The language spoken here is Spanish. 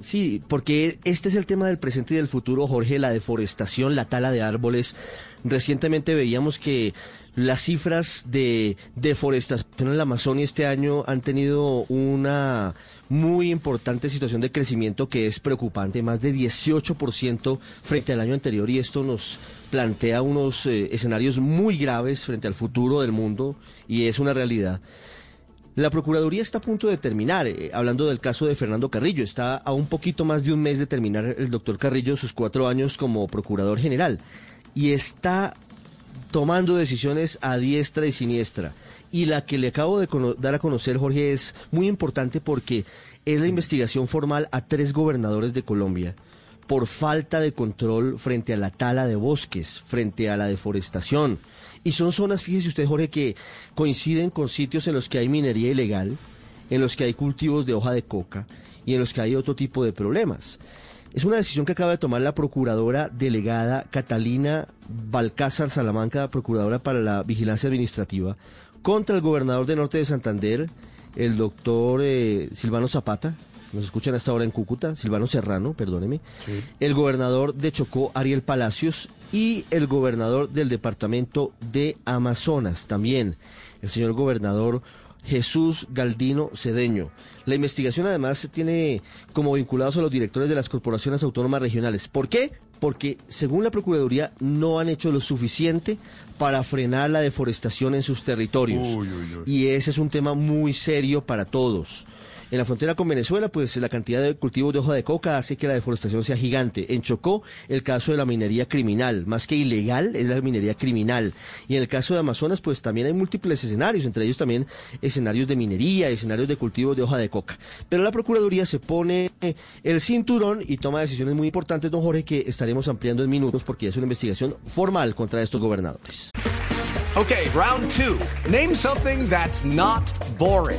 Sí, porque este es el tema del presente y del futuro, Jorge, la deforestación, la tala de árboles. Recientemente veíamos que las cifras de deforestación en la Amazonia este año han tenido una muy importante situación de crecimiento que es preocupante, más de 18% frente al año anterior y esto nos plantea unos eh, escenarios muy graves frente al futuro del mundo y es una realidad. La Procuraduría está a punto de terminar, eh, hablando del caso de Fernando Carrillo, está a un poquito más de un mes de terminar el doctor Carrillo sus cuatro años como Procurador General. Y está tomando decisiones a diestra y siniestra. Y la que le acabo de dar a conocer, Jorge, es muy importante porque es la investigación formal a tres gobernadores de Colombia por falta de control frente a la tala de bosques, frente a la deforestación. Y son zonas, fíjese usted, Jorge, que coinciden con sitios en los que hay minería ilegal, en los que hay cultivos de hoja de coca y en los que hay otro tipo de problemas. Es una decisión que acaba de tomar la procuradora delegada Catalina Balcázar Salamanca, procuradora para la vigilancia administrativa, contra el gobernador de Norte de Santander, el doctor eh, Silvano Zapata, nos escuchan hasta ahora en Cúcuta, Silvano Serrano, perdóneme, el gobernador de Chocó, Ariel Palacios, y el gobernador del departamento de Amazonas también, el señor gobernador Jesús Galdino Cedeño. La investigación además tiene como vinculados a los directores de las corporaciones autónomas regionales. ¿Por qué? Porque según la Procuraduría no han hecho lo suficiente para frenar la deforestación en sus territorios. Y ese es un tema muy serio para todos. En la frontera con Venezuela, pues la cantidad de cultivos de hoja de coca hace que la deforestación sea gigante. En Chocó, el caso de la minería criminal, más que ilegal, es la minería criminal. Y en el caso de Amazonas, pues también hay múltiples escenarios, entre ellos también escenarios de minería, escenarios de cultivos de hoja de coca. Pero la Procuraduría se pone el cinturón y toma decisiones muy importantes, don Jorge, que estaremos ampliando en minutos porque es una investigación formal contra estos gobernadores. Ok, round two. Name something that's not boring.